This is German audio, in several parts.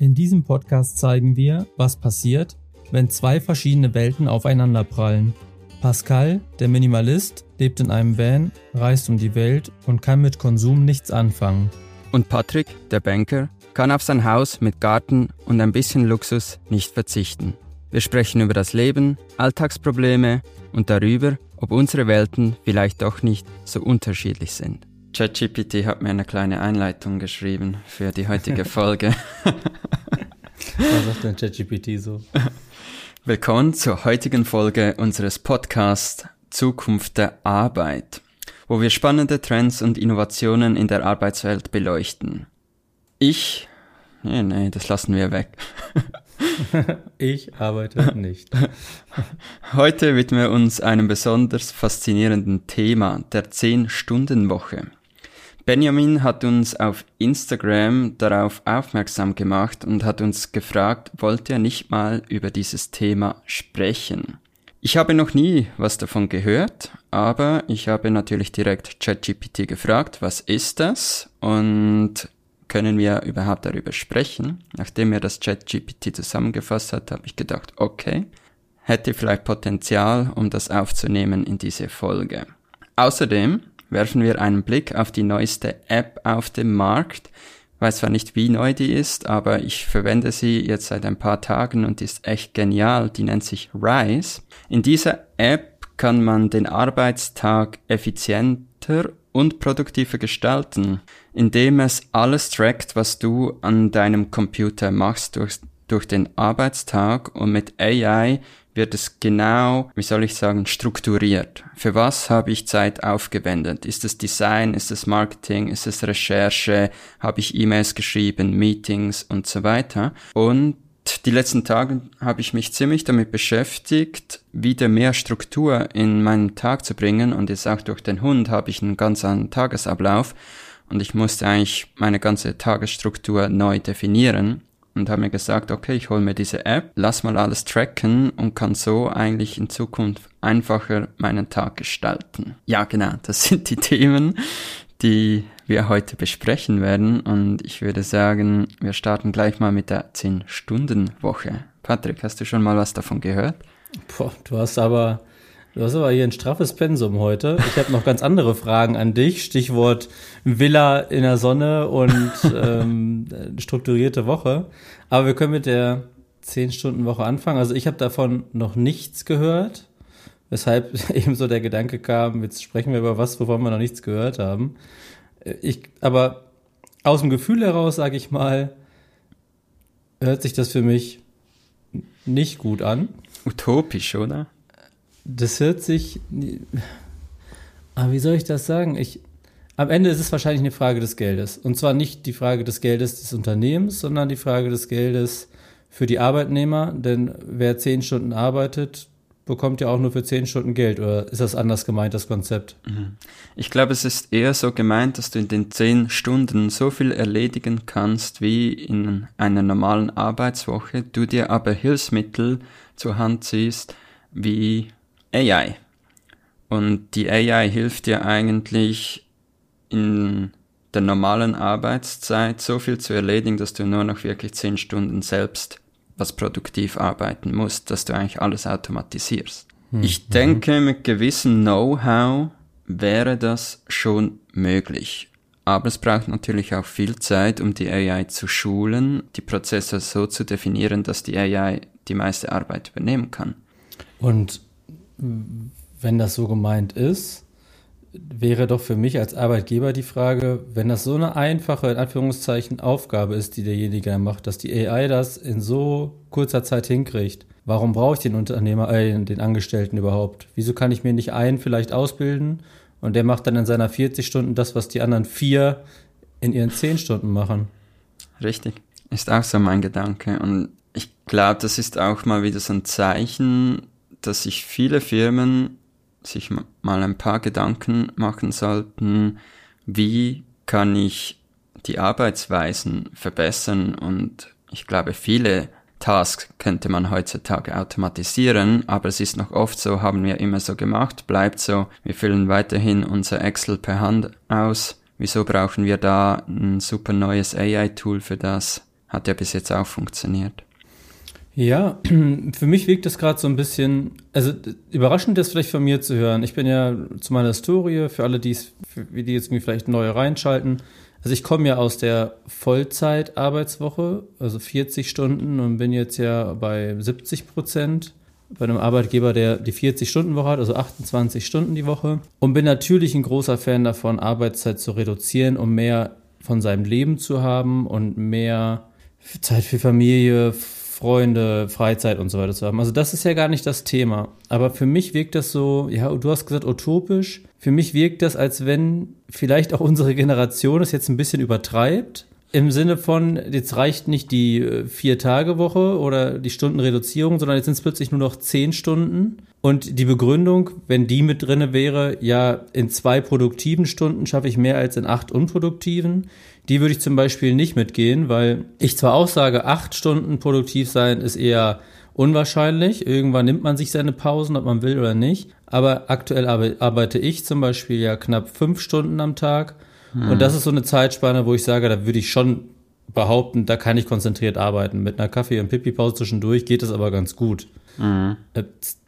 In diesem Podcast zeigen wir, was passiert, wenn zwei verschiedene Welten aufeinanderprallen. Pascal, der Minimalist, lebt in einem Van, reist um die Welt und kann mit Konsum nichts anfangen. Und Patrick, der Banker, kann auf sein Haus mit Garten und ein bisschen Luxus nicht verzichten. Wir sprechen über das Leben, Alltagsprobleme und darüber, ob unsere Welten vielleicht doch nicht so unterschiedlich sind. ChatGPT hat mir eine kleine Einleitung geschrieben für die heutige Folge. Was sagt denn ChatGPT so? Willkommen zur heutigen Folge unseres Podcasts Zukunft der Arbeit, wo wir spannende Trends und Innovationen in der Arbeitswelt beleuchten. Ich, nee, nee, das lassen wir weg. ich arbeite nicht. Heute widmen wir uns einem besonders faszinierenden Thema, der 10-Stunden-Woche. Benjamin hat uns auf Instagram darauf aufmerksam gemacht und hat uns gefragt, wollte er nicht mal über dieses Thema sprechen. Ich habe noch nie was davon gehört, aber ich habe natürlich direkt ChatGPT gefragt, was ist das und können wir überhaupt darüber sprechen? Nachdem er das ChatGPT zusammengefasst hat, habe ich gedacht, okay, hätte vielleicht Potenzial, um das aufzunehmen in diese Folge. Außerdem werfen wir einen Blick auf die neueste App auf dem Markt. Ich weiß zwar nicht, wie neu die ist, aber ich verwende sie jetzt seit ein paar Tagen und ist echt genial. Die nennt sich Rise. In dieser App kann man den Arbeitstag effizienter und produktiver gestalten, indem es alles trackt, was du an deinem Computer machst durch, durch den Arbeitstag und mit AI wird es genau, wie soll ich sagen, strukturiert. Für was habe ich Zeit aufgewendet? Ist es Design? Ist es Marketing? Ist es Recherche? Habe ich E-Mails geschrieben, Meetings und so weiter? Und die letzten Tage habe ich mich ziemlich damit beschäftigt, wieder mehr Struktur in meinen Tag zu bringen und jetzt auch durch den Hund habe ich einen ganz anderen Tagesablauf und ich musste eigentlich meine ganze Tagesstruktur neu definieren und habe mir gesagt, okay, ich hole mir diese App, lass mal alles tracken und kann so eigentlich in Zukunft einfacher meinen Tag gestalten. Ja, genau, das sind die Themen, die wir heute besprechen werden und ich würde sagen, wir starten gleich mal mit der 10-Stunden-Woche. Patrick, hast du schon mal was davon gehört? Boah, du hast aber Du hast aber hier ein straffes Pensum heute. Ich habe noch ganz andere Fragen an dich. Stichwort Villa in der Sonne und ähm, strukturierte Woche. Aber wir können mit der 10-Stunden-Woche anfangen. Also ich habe davon noch nichts gehört, weshalb ebenso der Gedanke kam, jetzt sprechen wir über was, wovon wir noch nichts gehört haben. Ich, aber aus dem Gefühl heraus, sage ich mal, hört sich das für mich nicht gut an. Utopisch, oder? Das hört sich. Aber wie soll ich das sagen? Ich, am Ende ist es wahrscheinlich eine Frage des Geldes. Und zwar nicht die Frage des Geldes des Unternehmens, sondern die Frage des Geldes für die Arbeitnehmer. Denn wer zehn Stunden arbeitet, bekommt ja auch nur für zehn Stunden Geld. Oder ist das anders gemeint, das Konzept? Mhm. Ich glaube, es ist eher so gemeint, dass du in den zehn Stunden so viel erledigen kannst wie in einer normalen Arbeitswoche, du dir aber Hilfsmittel zur Hand ziehst, wie AI. Und die AI hilft dir eigentlich in der normalen Arbeitszeit so viel zu erledigen, dass du nur noch wirklich zehn Stunden selbst was produktiv arbeiten musst, dass du eigentlich alles automatisierst. Hm. Ich denke, mit gewissem Know-how wäre das schon möglich. Aber es braucht natürlich auch viel Zeit, um die AI zu schulen, die Prozesse so zu definieren, dass die AI die meiste Arbeit übernehmen kann. Und wenn das so gemeint ist, wäre doch für mich als Arbeitgeber die Frage, wenn das so eine einfache, in Anführungszeichen, Aufgabe ist, die derjenige macht, dass die AI das in so kurzer Zeit hinkriegt, warum brauche ich den Unternehmer, äh, den Angestellten überhaupt? Wieso kann ich mir nicht einen vielleicht ausbilden und der macht dann in seiner 40 Stunden das, was die anderen vier in ihren 10 Stunden machen? Richtig. Ist auch so mein Gedanke. Und ich glaube, das ist auch mal wieder so ein Zeichen, dass sich viele Firmen sich mal ein paar Gedanken machen sollten, wie kann ich die Arbeitsweisen verbessern und ich glaube, viele Tasks könnte man heutzutage automatisieren, aber es ist noch oft so, haben wir immer so gemacht, bleibt so, wir füllen weiterhin unser Excel per Hand aus. Wieso brauchen wir da ein super neues AI-Tool für das? Hat ja bis jetzt auch funktioniert. Ja, für mich wirkt das gerade so ein bisschen, also überraschend ist vielleicht von mir zu hören. Ich bin ja zu meiner Historie, für alle, die die jetzt vielleicht neu reinschalten. Also ich komme ja aus der Vollzeitarbeitswoche, also 40 Stunden und bin jetzt ja bei 70 Prozent bei einem Arbeitgeber, der die 40-Stunden-Woche hat, also 28 Stunden die Woche. Und bin natürlich ein großer Fan davon, Arbeitszeit zu reduzieren, um mehr von seinem Leben zu haben und mehr Zeit für Familie, Freunde, Freizeit und so weiter zu haben. Also das ist ja gar nicht das Thema. Aber für mich wirkt das so, ja, du hast gesagt utopisch. Für mich wirkt das, als wenn vielleicht auch unsere Generation es jetzt ein bisschen übertreibt. Im Sinne von, jetzt reicht nicht die äh, Vier-Tage-Woche oder die Stundenreduzierung, sondern jetzt sind es plötzlich nur noch zehn Stunden. Und die Begründung, wenn die mit drinne wäre, ja, in zwei produktiven Stunden schaffe ich mehr als in acht unproduktiven. Die würde ich zum Beispiel nicht mitgehen, weil ich zwar auch sage, acht Stunden produktiv sein ist eher unwahrscheinlich. Irgendwann nimmt man sich seine Pausen, ob man will oder nicht. Aber aktuell arbeite ich zum Beispiel ja knapp fünf Stunden am Tag. Hm. Und das ist so eine Zeitspanne, wo ich sage, da würde ich schon behaupten, da kann ich konzentriert arbeiten. Mit einer Kaffee- und Pipi-Pause zwischendurch geht es aber ganz gut. Mhm.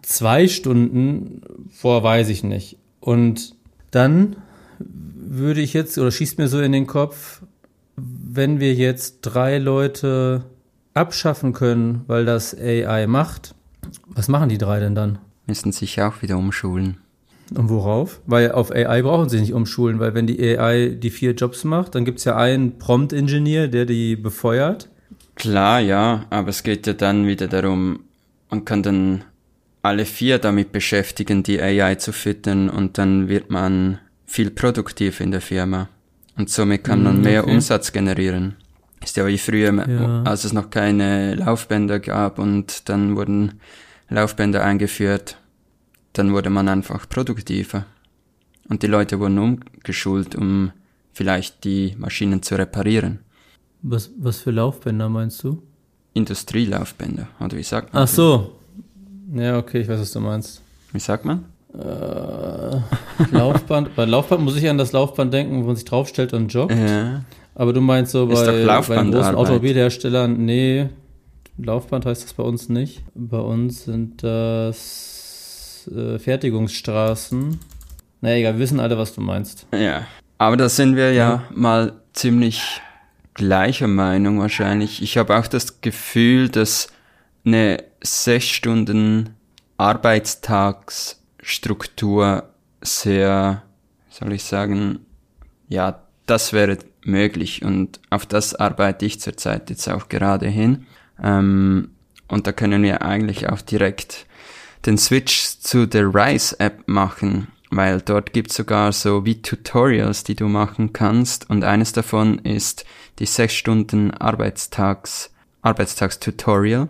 Zwei Stunden vor weiß ich nicht. Und dann würde ich jetzt, oder schießt mir so in den Kopf, wenn wir jetzt drei Leute abschaffen können, weil das AI macht, was machen die drei denn dann? Müssen sich auch wieder umschulen. Und worauf? Weil auf AI brauchen sie nicht umschulen, weil wenn die AI die vier Jobs macht, dann gibt es ja einen Prompt-Ingenieur, der die befeuert. Klar, ja, aber es geht ja dann wieder darum, man kann dann alle vier damit beschäftigen, die AI zu füttern und dann wird man viel produktiver in der Firma. Und somit kann man mm, mehr okay. Umsatz generieren. Ist ja wie früher, ja. als es noch keine Laufbänder gab und dann wurden Laufbänder eingeführt, dann wurde man einfach produktiver. Und die Leute wurden umgeschult, um vielleicht die Maschinen zu reparieren. Was, was für Laufbänder meinst du? Industrielaufbänder, oder wie sagt man? Ach so. Ja, okay, ich weiß, was du meinst. Wie sagt man? Äh, Laufband. bei Laufband muss ich an das Laufband denken, wo man sich draufstellt und joggt. Ja. Aber du meinst so bei, bei den großen Automobilherstellern, nee, Laufband heißt das bei uns nicht. Bei uns sind das äh, Fertigungsstraßen. Naja, egal, wir wissen alle, was du meinst. Ja. Aber da sind wir ja, ja. mal ziemlich gleicher Meinung wahrscheinlich. Ich habe auch das Gefühl, dass eine sechs Stunden Arbeitstags Struktur sehr, soll ich sagen, ja, das wäre möglich und auf das arbeite ich zurzeit jetzt auch gerade hin. Ähm, und da können wir eigentlich auch direkt den Switch zu der Rise App machen, weil dort gibt es sogar so wie Tutorials, die du machen kannst und eines davon ist die sechs Stunden Arbeitstags Arbeitstagstutorial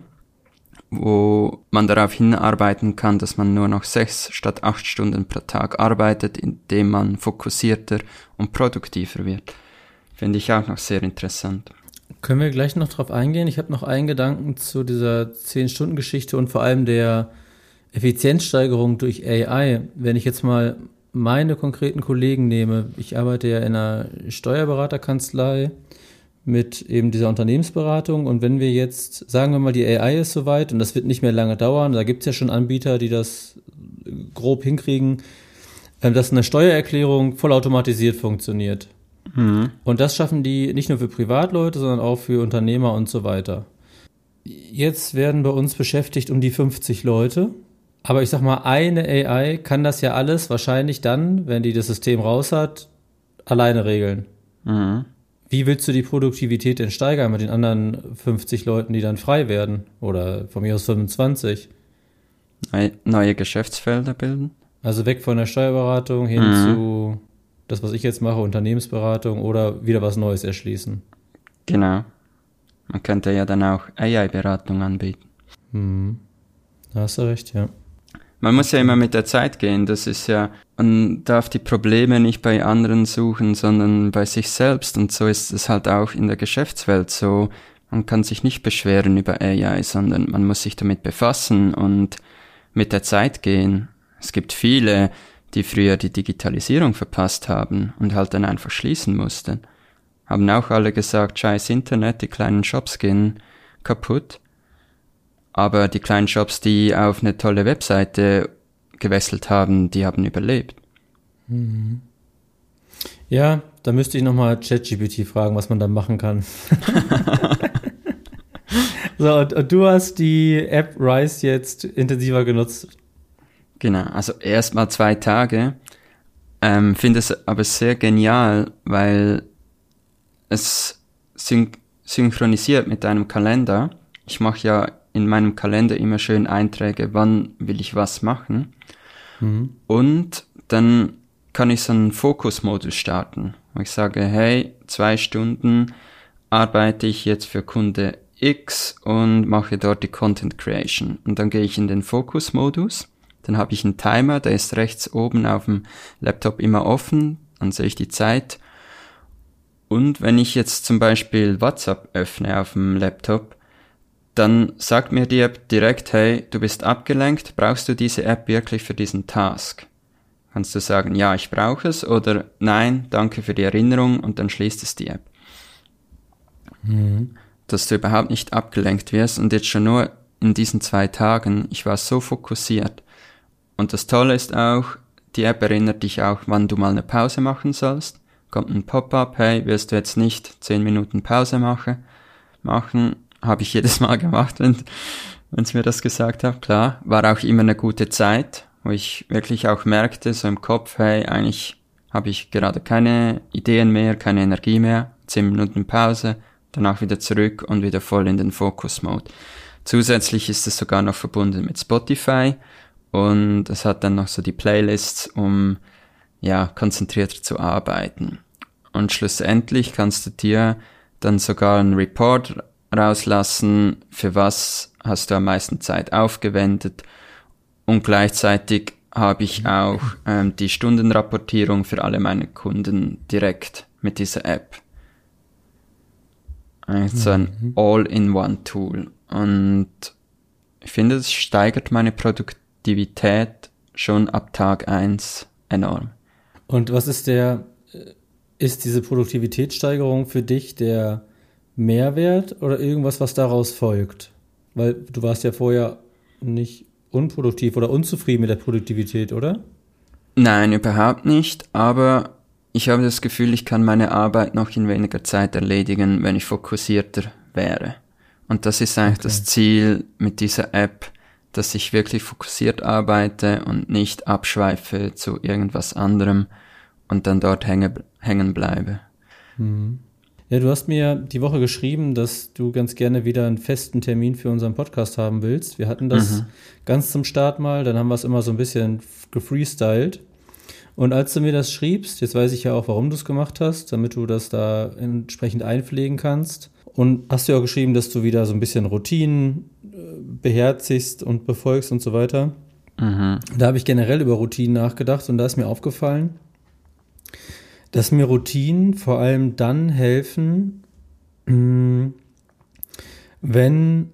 wo man darauf hinarbeiten kann, dass man nur noch sechs statt acht Stunden pro Tag arbeitet, indem man fokussierter und produktiver wird. Finde ich auch noch sehr interessant. Können wir gleich noch drauf eingehen? Ich habe noch einen Gedanken zu dieser zehn stunden geschichte und vor allem der Effizienzsteigerung durch AI. Wenn ich jetzt mal meine konkreten Kollegen nehme, ich arbeite ja in einer Steuerberaterkanzlei, mit eben dieser Unternehmensberatung. Und wenn wir jetzt, sagen wir mal, die AI ist soweit und das wird nicht mehr lange dauern, da gibt es ja schon Anbieter, die das grob hinkriegen, äh, dass eine Steuererklärung vollautomatisiert funktioniert. Mhm. Und das schaffen die nicht nur für Privatleute, sondern auch für Unternehmer und so weiter. Jetzt werden bei uns beschäftigt um die 50 Leute. Aber ich sag mal, eine AI kann das ja alles wahrscheinlich dann, wenn die das System raus hat, alleine regeln. Mhm. Wie willst du die Produktivität denn steigern mit den anderen 50 Leuten, die dann frei werden? Oder von mir aus 25? Neue Geschäftsfelder bilden? Also weg von der Steuerberatung hin mhm. zu das, was ich jetzt mache, Unternehmensberatung oder wieder was Neues erschließen. Genau. Man könnte ja dann auch AI-Beratung anbieten. Mhm. Da hast du recht, ja. Man muss ja immer mit der Zeit gehen. Das ist ja, man darf die Probleme nicht bei anderen suchen, sondern bei sich selbst. Und so ist es halt auch in der Geschäftswelt so. Man kann sich nicht beschweren über AI, sondern man muss sich damit befassen und mit der Zeit gehen. Es gibt viele, die früher die Digitalisierung verpasst haben und halt dann einfach schließen mussten. haben auch alle gesagt, scheiß Internet, die kleinen Shops gehen kaputt. Aber die kleinen Shops, die auf eine tolle Webseite gewechselt haben, die haben überlebt. Mhm. Ja, da müsste ich nochmal ChatGPT fragen, was man da machen kann. so, und, und, du hast die App Rise jetzt intensiver genutzt. Genau, also erstmal zwei Tage. Ähm, Finde es aber sehr genial, weil es syn synchronisiert mit deinem Kalender. Ich mache ja in meinem Kalender immer schön Einträge, wann will ich was machen. Mhm. Und dann kann ich so einen Fokusmodus starten, ich sage, hey, zwei Stunden arbeite ich jetzt für Kunde X und mache dort die Content Creation. Und dann gehe ich in den Fokusmodus. Dann habe ich einen Timer, der ist rechts oben auf dem Laptop immer offen. Dann sehe ich die Zeit. Und wenn ich jetzt zum Beispiel WhatsApp öffne auf dem Laptop, dann sagt mir die App direkt, hey, du bist abgelenkt, brauchst du diese App wirklich für diesen Task? Kannst du sagen, ja, ich brauche es oder nein, danke für die Erinnerung und dann schließt es die App. Mhm. Dass du überhaupt nicht abgelenkt wirst und jetzt schon nur in diesen zwei Tagen, ich war so fokussiert. Und das Tolle ist auch, die App erinnert dich auch, wann du mal eine Pause machen sollst. Kommt ein Pop-up, hey, wirst du jetzt nicht zehn Minuten Pause machen? Machen, habe ich jedes Mal gemacht, wenn es mir das gesagt hat, klar. War auch immer eine gute Zeit, wo ich wirklich auch merkte, so im Kopf, hey, eigentlich habe ich gerade keine Ideen mehr, keine Energie mehr, zehn Minuten Pause, danach wieder zurück und wieder voll in den Focus-Mode. Zusätzlich ist es sogar noch verbunden mit Spotify und es hat dann noch so die Playlists, um ja konzentrierter zu arbeiten. Und schlussendlich kannst du dir dann sogar einen Report rauslassen, für was hast du am meisten Zeit aufgewendet und gleichzeitig habe ich auch ähm, die Stundenrapportierung für alle meine Kunden direkt mit dieser App. Also ein mhm. All-in-One-Tool. Und ich finde, es steigert meine Produktivität schon ab Tag eins enorm. Und was ist der, äh, ist diese Produktivitätssteigerung für dich der Mehrwert oder irgendwas, was daraus folgt? Weil du warst ja vorher nicht unproduktiv oder unzufrieden mit der Produktivität, oder? Nein, überhaupt nicht, aber ich habe das Gefühl, ich kann meine Arbeit noch in weniger Zeit erledigen, wenn ich fokussierter wäre. Und das ist eigentlich okay. das Ziel mit dieser App, dass ich wirklich fokussiert arbeite und nicht abschweife zu irgendwas anderem und dann dort hänge, hängen bleibe. Mhm. Ja, du hast mir die Woche geschrieben, dass du ganz gerne wieder einen festen Termin für unseren Podcast haben willst. Wir hatten das mhm. ganz zum Start mal, dann haben wir es immer so ein bisschen gefreestylt. Und als du mir das schriebst, jetzt weiß ich ja auch, warum du es gemacht hast, damit du das da entsprechend einpflegen kannst. Und hast du ja auch geschrieben, dass du wieder so ein bisschen Routinen äh, beherzigst und befolgst und so weiter. Mhm. Da habe ich generell über Routinen nachgedacht und da ist mir aufgefallen, dass mir Routinen vor allem dann helfen, mm, wenn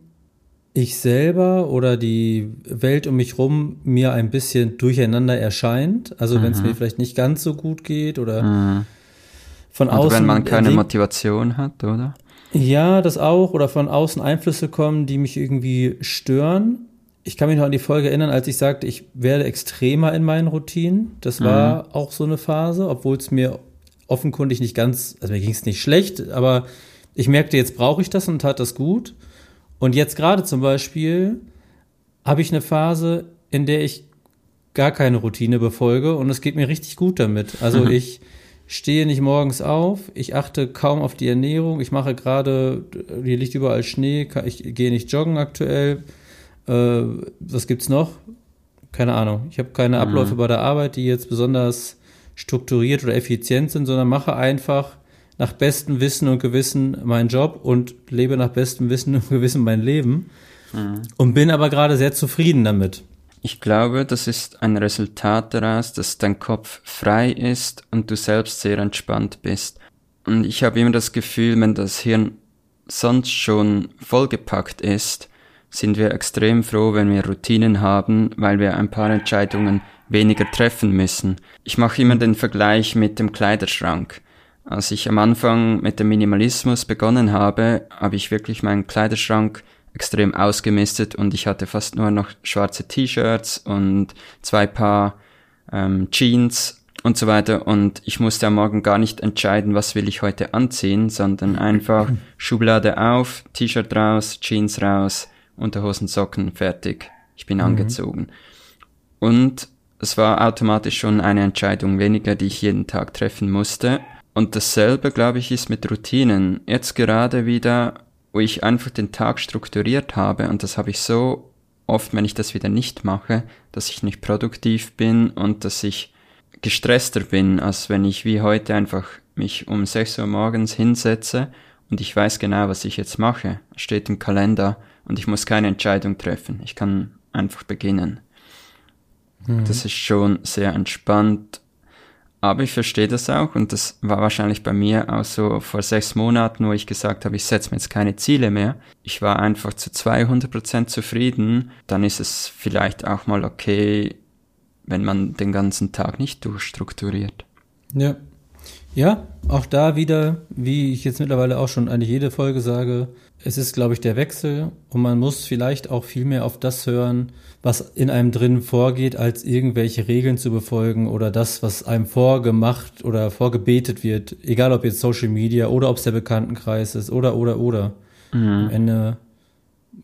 ich selber oder die Welt um mich rum mir ein bisschen durcheinander erscheint. Also mhm. wenn es mir vielleicht nicht ganz so gut geht oder mhm. von außen. Oder wenn man keine Motivation hat, oder? Ja, das auch. Oder von außen Einflüsse kommen, die mich irgendwie stören. Ich kann mich noch an die Folge erinnern, als ich sagte, ich werde extremer in meinen Routinen. Das war mhm. auch so eine Phase, obwohl es mir offenkundig nicht ganz, also mir ging es nicht schlecht, aber ich merkte, jetzt brauche ich das und tat das gut. Und jetzt gerade zum Beispiel habe ich eine Phase, in der ich gar keine Routine befolge und es geht mir richtig gut damit. Also mhm. ich stehe nicht morgens auf, ich achte kaum auf die Ernährung, ich mache gerade, hier liegt überall Schnee, ich gehe nicht joggen aktuell. Äh, was gibt's noch? Keine Ahnung. Ich habe keine Abläufe mhm. bei der Arbeit, die jetzt besonders strukturiert oder effizient sind, sondern mache einfach nach bestem Wissen und Gewissen meinen Job und lebe nach bestem Wissen und Gewissen mein Leben mhm. und bin aber gerade sehr zufrieden damit. Ich glaube, das ist ein Resultat daraus, dass dein Kopf frei ist und du selbst sehr entspannt bist. Und ich habe immer das Gefühl, wenn das Hirn sonst schon vollgepackt ist, sind wir extrem froh, wenn wir Routinen haben, weil wir ein paar Entscheidungen weniger treffen müssen. Ich mache immer den Vergleich mit dem Kleiderschrank. Als ich am Anfang mit dem Minimalismus begonnen habe, habe ich wirklich meinen Kleiderschrank extrem ausgemistet und ich hatte fast nur noch schwarze T-Shirts und zwei Paar ähm, Jeans und so weiter und ich musste am Morgen gar nicht entscheiden, was will ich heute anziehen, sondern einfach Schublade auf, T-Shirt raus, Jeans raus, Unterhosen, Socken, fertig. Ich bin mhm. angezogen. Und es war automatisch schon eine Entscheidung weniger, die ich jeden Tag treffen musste. Und dasselbe, glaube ich, ist mit Routinen. Jetzt gerade wieder wo ich einfach den Tag strukturiert habe und das habe ich so oft, wenn ich das wieder nicht mache, dass ich nicht produktiv bin und dass ich gestresster bin, als wenn ich wie heute einfach mich um 6 Uhr morgens hinsetze und ich weiß genau, was ich jetzt mache. Steht im Kalender und ich muss keine Entscheidung treffen. Ich kann einfach beginnen. Mhm. Das ist schon sehr entspannt aber ich verstehe das auch und das war wahrscheinlich bei mir auch so vor sechs Monaten, wo ich gesagt habe, ich setze mir jetzt keine Ziele mehr. Ich war einfach zu 200 Prozent zufrieden. Dann ist es vielleicht auch mal okay, wenn man den ganzen Tag nicht durchstrukturiert. Ja. Ja, auch da wieder, wie ich jetzt mittlerweile auch schon eigentlich jede Folge sage, es ist, glaube ich, der Wechsel und man muss vielleicht auch viel mehr auf das hören, was in einem drin vorgeht, als irgendwelche Regeln zu befolgen oder das, was einem vorgemacht oder vorgebetet wird, egal ob jetzt Social Media oder ob es der Bekanntenkreis ist oder oder oder. Mhm. Am Ende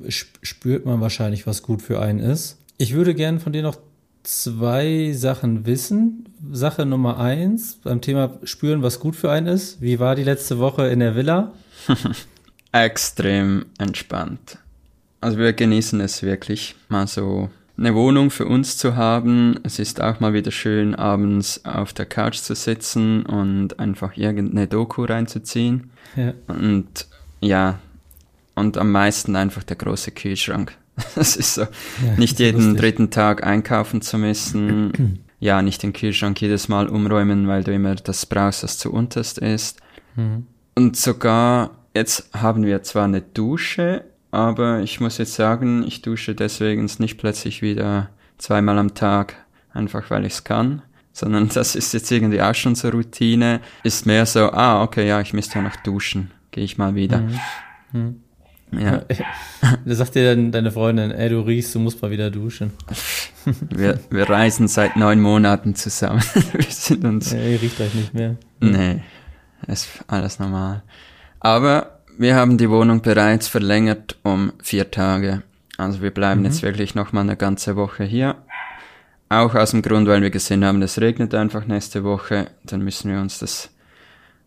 spürt man wahrscheinlich, was gut für einen ist. Ich würde gerne von dir noch zwei Sachen wissen. Sache Nummer eins beim Thema spüren, was gut für einen ist. Wie war die letzte Woche in der Villa? Extrem entspannt. Also wir genießen es wirklich, mal so eine Wohnung für uns zu haben. Es ist auch mal wieder schön, abends auf der Couch zu sitzen und einfach irgendeine Doku reinzuziehen. Ja. Und ja, und am meisten einfach der große Kühlschrank. Das ist so, ja, nicht jeden lustig. dritten Tag einkaufen zu müssen. ja, nicht den Kühlschrank jedes Mal umräumen, weil du immer das brauchst, was zu unterst ist. Mhm. Und sogar, jetzt haben wir zwar eine Dusche, aber ich muss jetzt sagen, ich dusche deswegen nicht plötzlich wieder zweimal am Tag, einfach weil ich es kann, sondern das ist jetzt irgendwie auch schon so Routine. Ist mehr so, ah, okay, ja, ich müsste ja noch duschen, gehe ich mal wieder. Mhm. Mhm. Ja. Da sagt dir dann deine Freundin, ey, du riechst, du musst mal wieder duschen. Wir, wir reisen seit neun Monaten zusammen. wir sind uns. Ja, ihr riecht euch nicht mehr. Nee, ist alles normal. Aber wir haben die Wohnung bereits verlängert um vier Tage. Also wir bleiben mhm. jetzt wirklich noch mal eine ganze Woche hier. Auch aus dem Grund, weil wir gesehen haben, es regnet einfach nächste Woche. Dann müssen wir uns das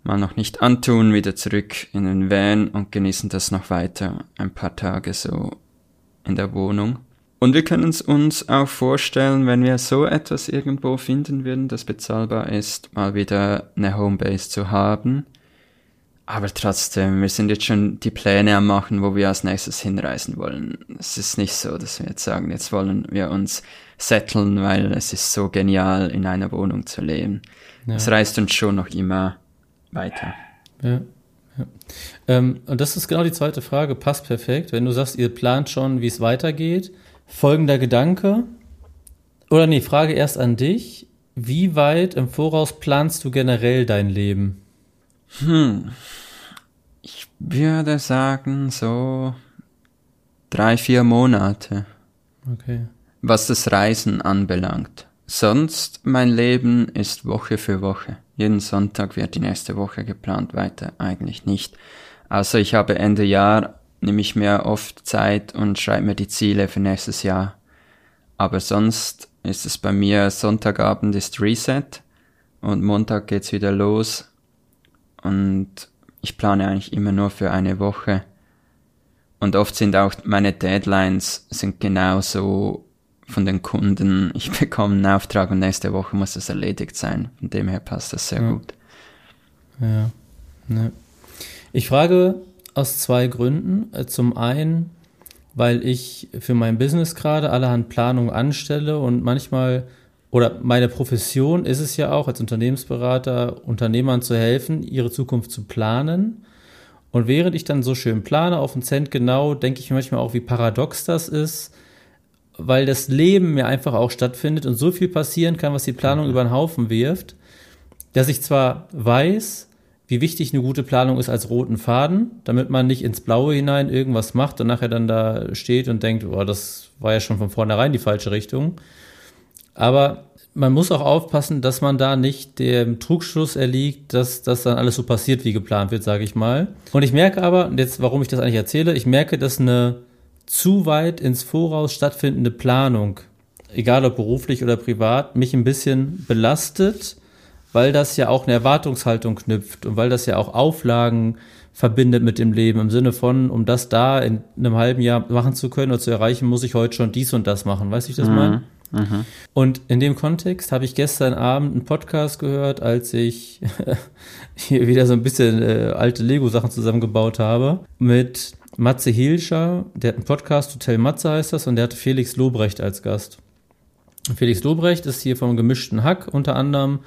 mal noch nicht antun, wieder zurück in den Van und genießen das noch weiter ein paar Tage so in der Wohnung. Und wir können es uns auch vorstellen, wenn wir so etwas irgendwo finden würden, das bezahlbar ist, mal wieder eine Homebase zu haben. Aber trotzdem, wir sind jetzt schon die Pläne am machen, wo wir als nächstes hinreisen wollen. Es ist nicht so, dass wir jetzt sagen, jetzt wollen wir uns setteln, weil es ist so genial, in einer Wohnung zu leben. Es reißt uns schon noch immer weiter. Ja. ja. Ähm, und das ist genau die zweite Frage, passt perfekt. Wenn du sagst, ihr plant schon, wie es weitergeht, folgender Gedanke, oder nee, Frage erst an dich. Wie weit im Voraus planst du generell dein Leben? Hm. Ich würde sagen, so drei, vier Monate. Okay. Was das Reisen anbelangt. Sonst mein Leben ist Woche für Woche. Jeden Sonntag wird die nächste Woche geplant, weiter eigentlich nicht. Also ich habe Ende Jahr, nehme ich mir oft Zeit und schreibe mir die Ziele für nächstes Jahr. Aber sonst ist es bei mir Sonntagabend ist Reset und Montag geht's wieder los. Und ich plane eigentlich immer nur für eine Woche. Und oft sind auch meine Deadlines sind genauso von den Kunden, ich bekomme einen Auftrag und nächste Woche muss das erledigt sein. Von dem her passt das sehr ja. gut. Ja. ja. Ich frage aus zwei Gründen. Äh, zum einen, weil ich für mein Business gerade allerhand Planung anstelle und manchmal oder meine Profession ist es ja auch als Unternehmensberater Unternehmern zu helfen, ihre Zukunft zu planen. Und während ich dann so schön plane auf den Cent genau, denke ich manchmal auch, wie paradox das ist, weil das Leben mir einfach auch stattfindet und so viel passieren kann, was die Planung mhm. über den Haufen wirft, dass ich zwar weiß, wie wichtig eine gute Planung ist als roten Faden, damit man nicht ins Blaue hinein irgendwas macht und nachher dann da steht und denkt, boah, das war ja schon von vornherein die falsche Richtung. Aber man muss auch aufpassen, dass man da nicht dem Trugschluss erliegt, dass das dann alles so passiert, wie geplant wird, sage ich mal. Und ich merke aber, und jetzt, warum ich das eigentlich erzähle, ich merke, dass eine zu weit ins Voraus stattfindende Planung, egal ob beruflich oder privat, mich ein bisschen belastet, weil das ja auch eine Erwartungshaltung knüpft und weil das ja auch Auflagen verbindet mit dem Leben im Sinne von, um das da in einem halben Jahr machen zu können oder zu erreichen, muss ich heute schon dies und das machen. Weißt du, ich das mhm. meine? Mhm. Und in dem Kontext habe ich gestern Abend einen Podcast gehört, als ich hier wieder so ein bisschen äh, alte Lego-Sachen zusammengebaut habe, mit Matze Hilscher, der hat einen Podcast, Hotel Matze heißt das, und der hatte Felix Lobrecht als Gast. Felix Lobrecht ist hier vom gemischten Hack unter anderem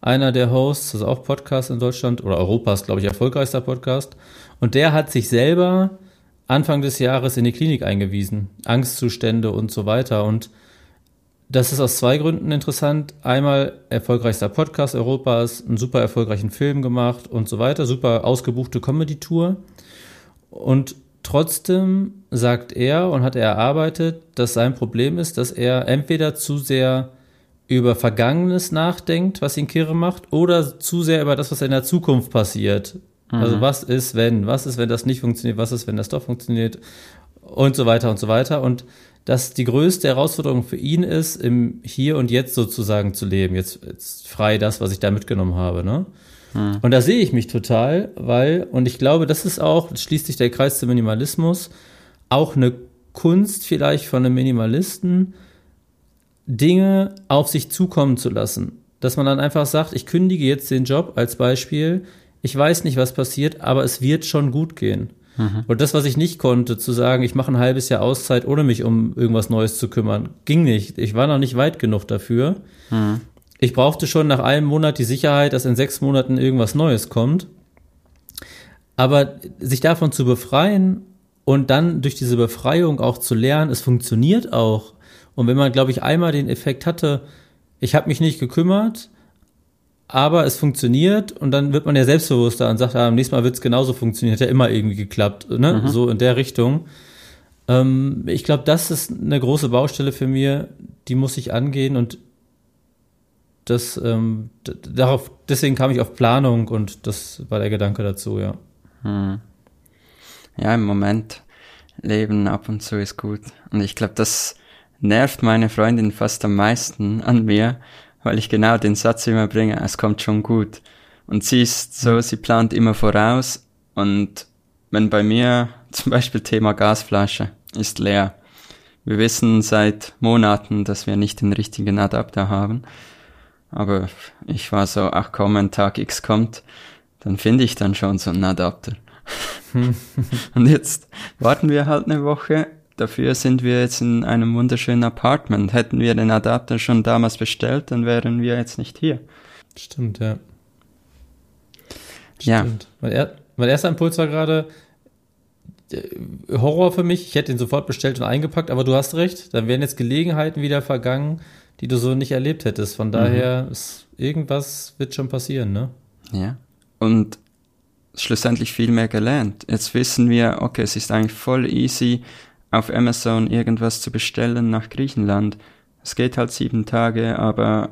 einer der Hosts, das ist auch Podcast in Deutschland oder Europas, glaube ich, erfolgreichster Podcast. Und der hat sich selber Anfang des Jahres in die Klinik eingewiesen. Angstzustände und so weiter. Und das ist aus zwei Gründen interessant. Einmal erfolgreichster Podcast Europas, einen super erfolgreichen Film gemacht und so weiter, super ausgebuchte Comedy-Tour. Und trotzdem sagt er und hat er erarbeitet, dass sein Problem ist, dass er entweder zu sehr über Vergangenes nachdenkt, was ihn kirre macht, oder zu sehr über das, was in der Zukunft passiert. Mhm. Also was ist, wenn, was ist, wenn das nicht funktioniert, was ist, wenn das doch funktioniert und so weiter und so weiter. Und dass die größte Herausforderung für ihn ist, im Hier und Jetzt sozusagen zu leben. Jetzt, jetzt frei das, was ich da mitgenommen habe. Ne? Hm. Und da sehe ich mich total, weil, und ich glaube, das ist auch, das schließt sich der Kreis zum Minimalismus, auch eine Kunst vielleicht von einem Minimalisten, Dinge auf sich zukommen zu lassen. Dass man dann einfach sagt, ich kündige jetzt den Job als Beispiel, ich weiß nicht, was passiert, aber es wird schon gut gehen. Mhm. Und das, was ich nicht konnte, zu sagen, ich mache ein halbes Jahr Auszeit, ohne mich um irgendwas Neues zu kümmern, ging nicht. Ich war noch nicht weit genug dafür. Mhm. Ich brauchte schon nach einem Monat die Sicherheit, dass in sechs Monaten irgendwas Neues kommt. Aber sich davon zu befreien und dann durch diese Befreiung auch zu lernen, es funktioniert auch. Und wenn man, glaube ich, einmal den Effekt hatte, ich habe mich nicht gekümmert, aber es funktioniert und dann wird man ja selbstbewusster und sagt, ah, am nächsten Mal wird es genauso funktionieren, hat ja immer irgendwie geklappt, ne? Mhm. so in der Richtung. Ähm, ich glaube, das ist eine große Baustelle für mir, die muss ich angehen und das, ähm, darauf, deswegen kam ich auf Planung und das war der Gedanke dazu, ja. Hm. Ja, im Moment leben ab und zu ist gut. Und ich glaube, das nervt meine Freundin fast am meisten an mir, weil ich genau den Satz immer bringe, es kommt schon gut. Und sie ist so, sie plant immer voraus und wenn bei mir zum Beispiel Thema Gasflasche ist leer. Wir wissen seit Monaten, dass wir nicht den richtigen Adapter haben. Aber ich war so, ach komm, ein Tag X kommt, dann finde ich dann schon so einen Adapter. und jetzt warten wir halt eine Woche Dafür sind wir jetzt in einem wunderschönen Apartment. Hätten wir den Adapter schon damals bestellt, dann wären wir jetzt nicht hier. Stimmt, ja. Stimmt. Ja. Mein, er, mein erster Impuls war gerade äh, Horror für mich. Ich hätte ihn sofort bestellt und eingepackt, aber du hast recht. Dann wären jetzt Gelegenheiten wieder vergangen, die du so nicht erlebt hättest. Von daher mhm. ist irgendwas wird schon passieren, ne? Ja. Und schlussendlich viel mehr gelernt. Jetzt wissen wir, okay, es ist eigentlich voll easy, auf Amazon irgendwas zu bestellen nach Griechenland. Es geht halt sieben Tage, aber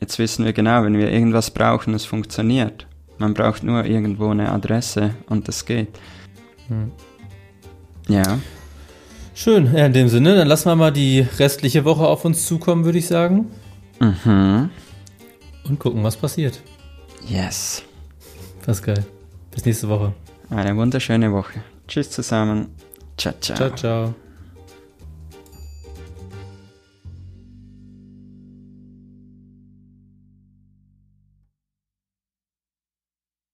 jetzt wissen wir genau, wenn wir irgendwas brauchen, es funktioniert. Man braucht nur irgendwo eine Adresse und das geht. Hm. Ja. Schön, ja, in dem Sinne, dann lassen wir mal die restliche Woche auf uns zukommen, würde ich sagen. Mhm. Und gucken, was passiert. Yes. Pascal, bis nächste Woche. Eine wunderschöne Woche. Tschüss zusammen. Ciao, ciao. Ciao, ciao.